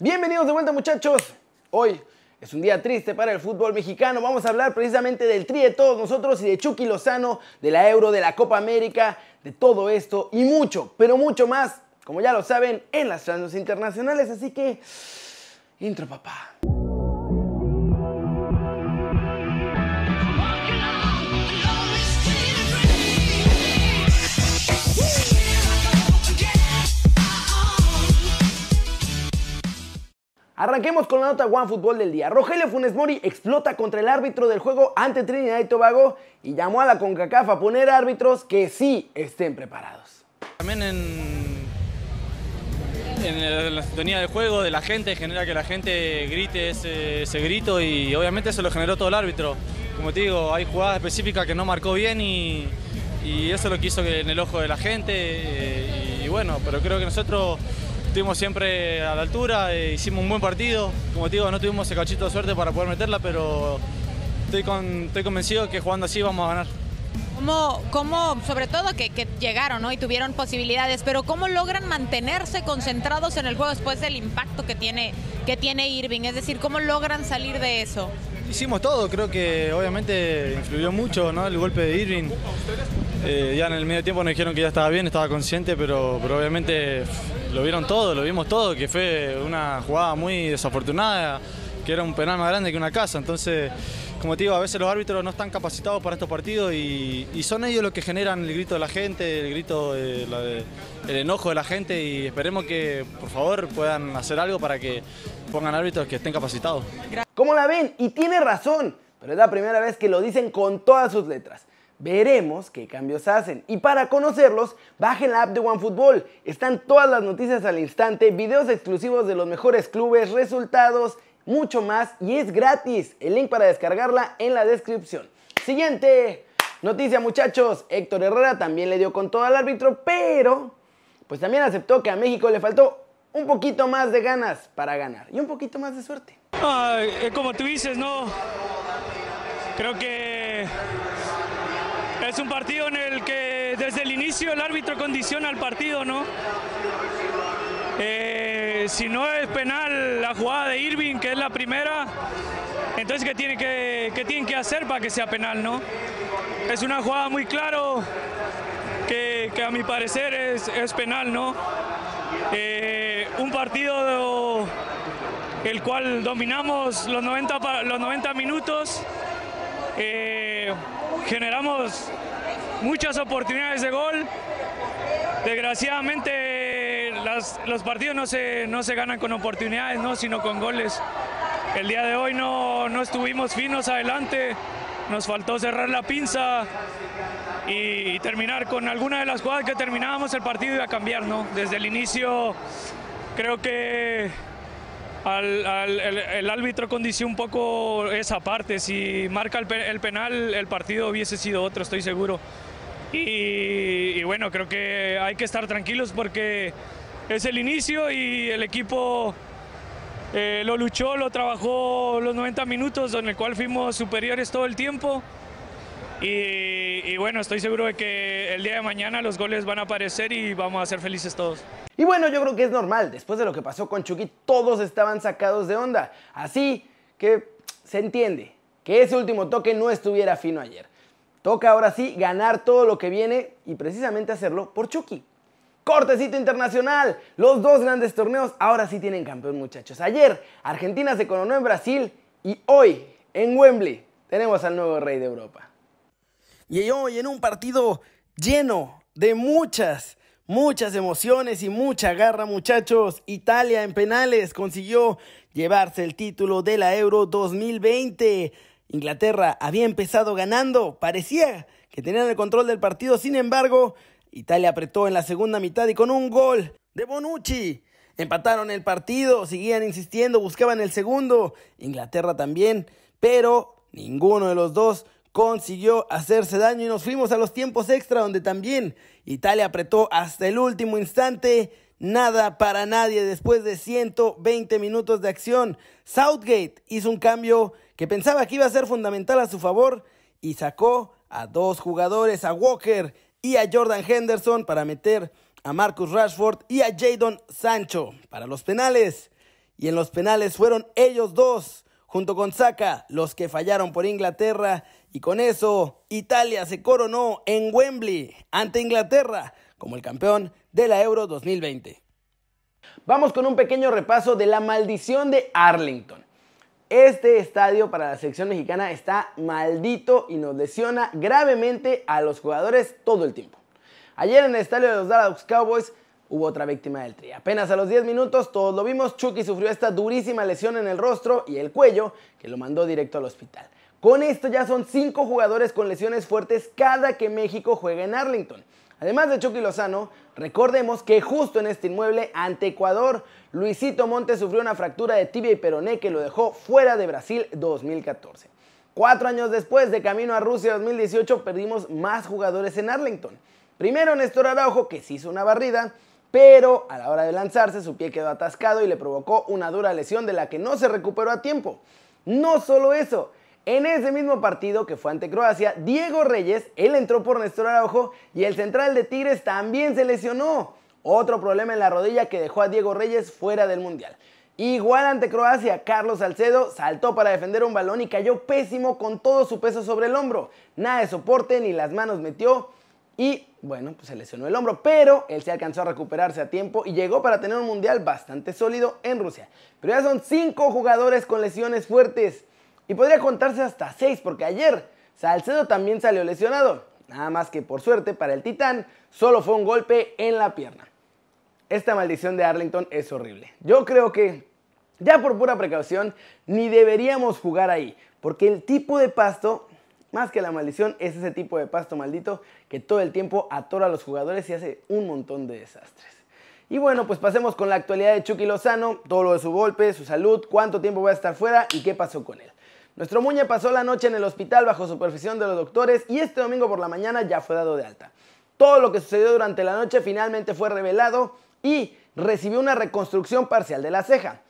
Bienvenidos de vuelta muchachos. Hoy es un día triste para el fútbol mexicano. Vamos a hablar precisamente del tri de todos nosotros y de Chucky Lozano, de la Euro, de la Copa América, de todo esto y mucho, pero mucho más, como ya lo saben, en las transmisiones internacionales. Así que, intro papá. Arranquemos con la nota One Fútbol del día. Rogelio Funes Mori explota contra el árbitro del juego ante Trinidad y Tobago y llamó a la CONCACAF a poner árbitros que sí estén preparados. También en, en la sintonía del juego, de la gente, genera que la gente grite ese, grito y obviamente eso lo generó todo el árbitro. Como te digo, hay jugadas específicas que no marcó bien y, eso lo quiso en el ojo de la gente eh, y bueno, pero creo que nosotros estuvimos siempre a la altura, e hicimos un buen partido. Como te digo, no tuvimos ese cachito de suerte para poder meterla, pero estoy, estoy convencido que jugando así vamos a ganar. ¿Cómo, cómo sobre todo que, llegaron ¿no? y tuvieron posibilidades, pero cómo logran mantenerse concentrados en el juego después del impacto que tiene, que tiene Irving? Es decir, ¿cómo logran salir de eso? Hicimos todo, creo que obviamente influyó mucho ¿no? el golpe de Irving. Eh, ya en el medio tiempo nos dijeron que ya estaba bien, estaba consciente, pero, pero obviamente lo vieron todo, lo vimos todo, que fue una jugada muy desafortunada, que era un penal más grande que una casa. Entonces, como te digo, a veces los árbitros no están capacitados para estos partidos y, son ellos los que generan el grito de la gente, el grito, el enojo de la gente y esperemos que por favor puedan hacer algo para que pongan árbitros que estén capacitados. ¿Cómo la ven? Y tiene razón, pero es la primera vez que lo dicen con todas sus letras. Veremos qué cambios hacen. Y para conocerlos, bajen la app de OneFootball. Están todas las noticias al instante, videos exclusivos de los mejores clubes, resultados, mucho más. Y es gratis. El link para descargarla en la descripción. Siguiente noticia, muchachos. Héctor Herrera también le dio con todo al árbitro, pero pues también aceptó que a México le faltó un poquito más de ganas para ganar y un poquito más de suerte. como tú dices, no. Creo que es un partido en el que desde el inicio el árbitro condiciona el partido, ¿no? Eh, si no es penal la jugada de Irving, que es la primera, entonces ¿qué, tiene que, tienen que hacer para que sea penal, no? Es una jugada muy claro que, a mi parecer es, penal, ¿no? Eh, un partido el cual dominamos los 90, los 90 minutos. Eh, generamos muchas oportunidades de gol. Desgraciadamente los partidos no se, no se ganan con oportunidades, ¿no? sino con goles. El día de hoy no, no estuvimos finos adelante, nos faltó cerrar la pinza y, terminar con alguna de las jugadas que terminábamos el partido y a cambiar. ¿no? Desde el inicio creo que el, árbitro condició un poco esa parte. Si marca el, penal, el partido hubiese sido otro, estoy seguro. Y, bueno, creo que hay que estar tranquilos porque es el inicio y el equipo eh, lo luchó, lo trabajó los 90 minutos, en el cual fuimos superiores todo el tiempo. Y, bueno, estoy seguro de que el día de mañana los goles van a aparecer y vamos a ser felices todos. Y bueno, yo creo que es normal, después de lo que pasó con Chucky, todos estaban sacados de onda. Así que se entiende que ese último toque no estuviera fino ayer. Toca ahora sí ganar todo lo que viene y precisamente hacerlo por Chucky. Cortecito internacional. Los dos grandes torneos ahora sí tienen campeón, muchachos. Ayer Argentina se coronó en Brasil y hoy en Wembley tenemos al nuevo rey de Europa. Y hoy en un partido lleno de muchas, muchas emociones y mucha garra, muchachos. Italia en penales consiguió llevarse el título de la Euro 2020. Inglaterra había empezado ganando, parecía que tenían el control del partido, sin embargo, Italia apretó en la segunda mitad y con un gol de Bonucci empataron el partido, seguían insistiendo, buscaban el segundo, Inglaterra también, pero ninguno de los dos consiguió hacerse daño y nos fuimos a los tiempos extra donde también Italia apretó hasta el último instante. Nada para nadie después de 120 minutos de acción. Southgate hizo un cambio que pensaba que iba a ser fundamental a su favor y sacó a dos jugadores, a Walker y a Jordan Henderson para meter a Marcus Rashford y a Jadon Sancho para los penales. y en los penales fueron ellos dos, junto con Saka, los que fallaron por Inglaterra y con eso Italia se coronó en Wembley ante Inglaterra como el campeón de la Euro 2020. Vamos con un pequeño repaso de la maldición de Arlington. Este estadio para la selección mexicana está maldito y nos lesiona gravemente a los jugadores todo el tiempo. Ayer en el estadio de los Dallas Cowboys hubo otra víctima del tri. Apenas a los 10 minutos, todos lo vimos, Chucky sufrió esta durísima lesión en el rostro y el cuello que lo mandó directo al hospital. Con esto ya son 5 jugadores con lesiones fuertes cada que México juega en Arlington. Además de Chucky Lozano, recordemos que justo en este inmueble ante Ecuador, Luisito Montes sufrió una fractura de tibia y peroné que lo dejó fuera de Brasil 2014. Cuatro años después, de camino a Rusia 2018, perdimos más jugadores en Arlington. Primero Néstor Araujo, que se hizo una barrida, pero a la hora de lanzarse su pie quedó atascado y le provocó una dura lesión de la que no se recuperó a tiempo. No solo eso, en ese mismo partido que fue ante Croacia, Diego Reyes, él entró por Néstor Araujo y el central de Tigres también se lesionó. Otro problema en la rodilla que dejó a Diego Reyes fuera del Mundial. Igual ante Croacia, Carlos Salcedo saltó para defender un balón y cayó pésimo con todo su peso sobre el hombro. Nada de soporte ni las manos metió y bueno, pues se lesionó el hombro, pero él se alcanzó a recuperarse a tiempo y llegó para tener un mundial bastante sólido en Rusia. Pero ya son cinco jugadores con lesiones fuertes y podría contarse hasta seis porque ayer Salcedo también salió lesionado. Nada más que por suerte para el Titán solo fue un golpe en la pierna. Esta maldición de Arlington es horrible. Yo creo que ya por pura precaución ni deberíamos jugar ahí porque el tipo de pasto más que la maldición, es ese tipo de pasto maldito que todo el tiempo atora a los jugadores y hace un montón de desastres. Y bueno, pues pasemos con la actualidad de Chucky Lozano, todo lo de su golpe, su salud, cuánto tiempo va a estar fuera y qué pasó con él. Nuestro Muñe pasó la noche en el hospital bajo supervisión de los doctores y este domingo por la mañana ya fue dado de alta. Todo lo que sucedió durante la noche finalmente fue revelado y recibió una reconstrucción parcial de la ceja.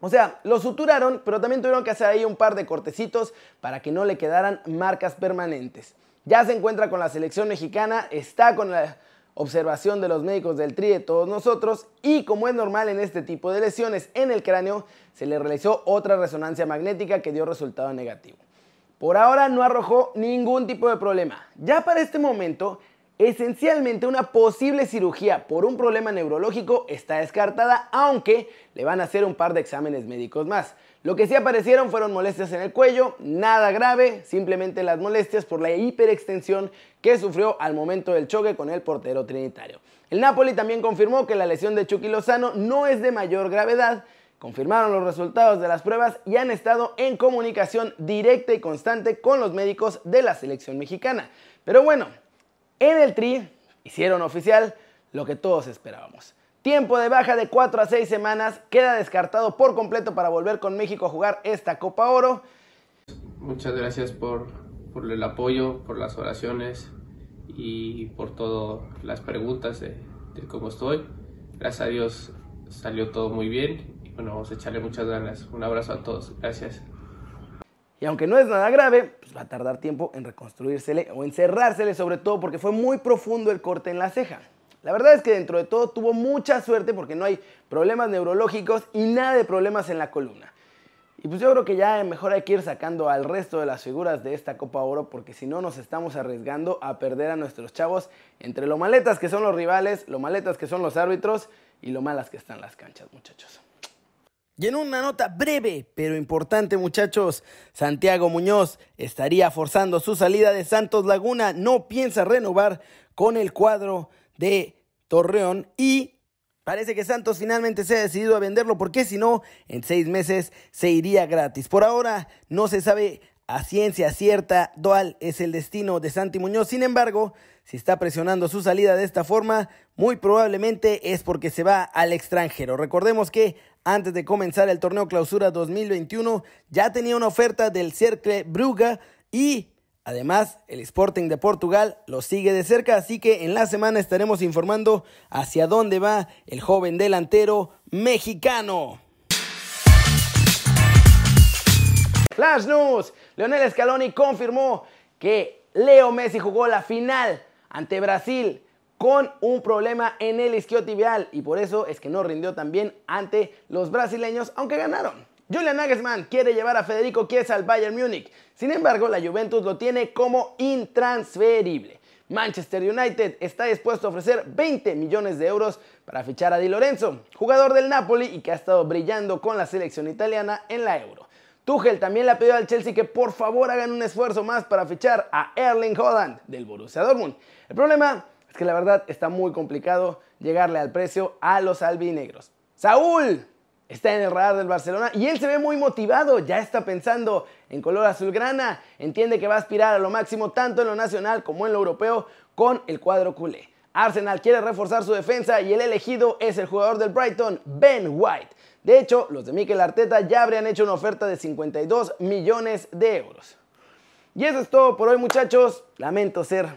O sea, lo suturaron, pero también tuvieron que hacer ahí un par de cortecitos para que no le quedaran marcas permanentes. Ya se encuentra con la selección mexicana, está con la observación de los médicos del TRI de todos nosotros y como es normal en este tipo de lesiones en el cráneo, se le realizó otra resonancia magnética que dio resultado negativo. Por ahora no arrojó ningún tipo de problema. Ya para este momento, Esencialmente una posible cirugía por un problema neurológico está descartada, aunque le van a hacer un par de exámenes médicos más. Lo que sí aparecieron fueron molestias en el cuello, nada grave, simplemente las molestias por la hiperextensión que sufrió al momento del choque con el portero trinitario. El Napoli también confirmó que la lesión de Chucky Lozano no es de mayor gravedad, confirmaron los resultados de las pruebas y han estado en comunicación directa y constante con los médicos de la selección mexicana. Pero bueno, en el Tri hicieron oficial lo que todos esperábamos. Tiempo de baja de 4 a 6 semanas, queda descartado por completo para volver con México a jugar esta Copa Oro. Muchas gracias por, el apoyo, por las oraciones y por todas las preguntas de, de, cómo estoy. Gracias a Dios salió todo muy bien y bueno, vamos a echarle muchas ganas. Un abrazo a todos. Gracias. Y aunque no es nada grave, pues va a tardar tiempo en reconstruírsele o encerrársele, sobre todo porque fue muy profundo el corte en la ceja. La verdad es que dentro de todo tuvo mucha suerte porque no hay problemas neurológicos y nada de problemas en la columna. Y pues yo creo que ya mejor hay que ir sacando al resto de las figuras de esta Copa Oro porque si no nos estamos arriesgando a perder a nuestros chavos entre lo maletas que son los rivales, lo maletas que son los árbitros y lo malas que están las canchas, muchachos. Y en una nota breve pero importante muchachos, Santiago Muñoz estaría forzando su salida de Santos Laguna, no piensa renovar con el cuadro de Torreón y parece que Santos finalmente se ha decidido a venderlo porque si no, en seis meses se iría gratis. Por ahora no se sabe a ciencia cierta cuál es el destino de Santi Muñoz, sin embargo, si está presionando su salida de esta forma, muy probablemente es porque se va al extranjero. Recordemos que antes de comenzar el torneo Clausura 2021 ya tenía una oferta del Cercle Bruga y además el Sporting de Portugal lo sigue de cerca, así que en la semana estaremos informando hacia dónde va el joven delantero mexicano. Flash News. Leonel Scaloni confirmó que Leo Messi jugó la final ante Brasil con un problema en el isquiotibial y por eso es que no rindió tan bien ante los brasileños, aunque ganaron. Julian Nagelsmann quiere llevar a Federico Chiesa al Bayern Múnich. Sin embargo, la Juventus lo tiene como intransferible. Manchester United está dispuesto a ofrecer 20 millones de euros para fichar a Di Lorenzo, jugador del Napoli y que ha estado brillando con la selección italiana en la Euro. Tuchel también le ha pedido al Chelsea que por favor hagan un esfuerzo más para fichar a Erling Holland del Borussia Dortmund. El problema es que la verdad está muy complicado llegarle al precio a los albinegros. Saúl está en el radar del Barcelona y él se ve muy motivado, ya está pensando en color azulgrana, entiende que va a aspirar a lo máximo tanto en lo nacional como en lo europeo con el cuadro culé. Arsenal quiere reforzar su defensa y el elegido es el jugador del Brighton, Ben White. De hecho, los de Mikel Arteta ya habrían hecho una oferta de 52 millones de euros. Y eso es todo por hoy muchachos. Lamento ser,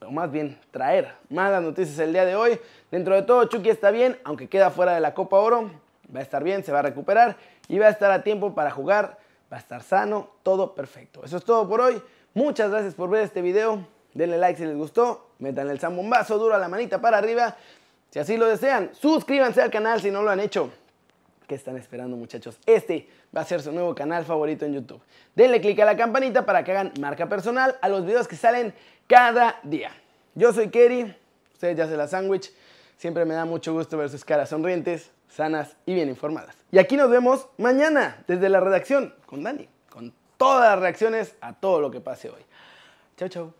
o más bien traer malas noticias el día de hoy. Dentro de todo, Chucky está bien, aunque queda fuera de la Copa Oro va a estar bien, se va a recuperar y va a estar a tiempo para jugar, va a estar sano, todo perfecto. Eso es todo por hoy. Muchas gracias por ver este video. Denle like si les gustó, metan el zambombazo duro a la manita para arriba. Si así lo desean, suscríbanse al canal si no lo han hecho. ¿Qué están esperando muchachos? Este va a ser su nuevo canal favorito en YouTube. Denle click a la campanita para que hagan marca personal a los videos que salen cada día. Yo soy Kerry, ustedes ya se la sándwich. Siempre me da mucho gusto ver sus caras sonrientes sanas y bien informadas. Y aquí nos vemos mañana desde la redacción con Dani, con todas las reacciones a todo lo que pase hoy. Chau, chau.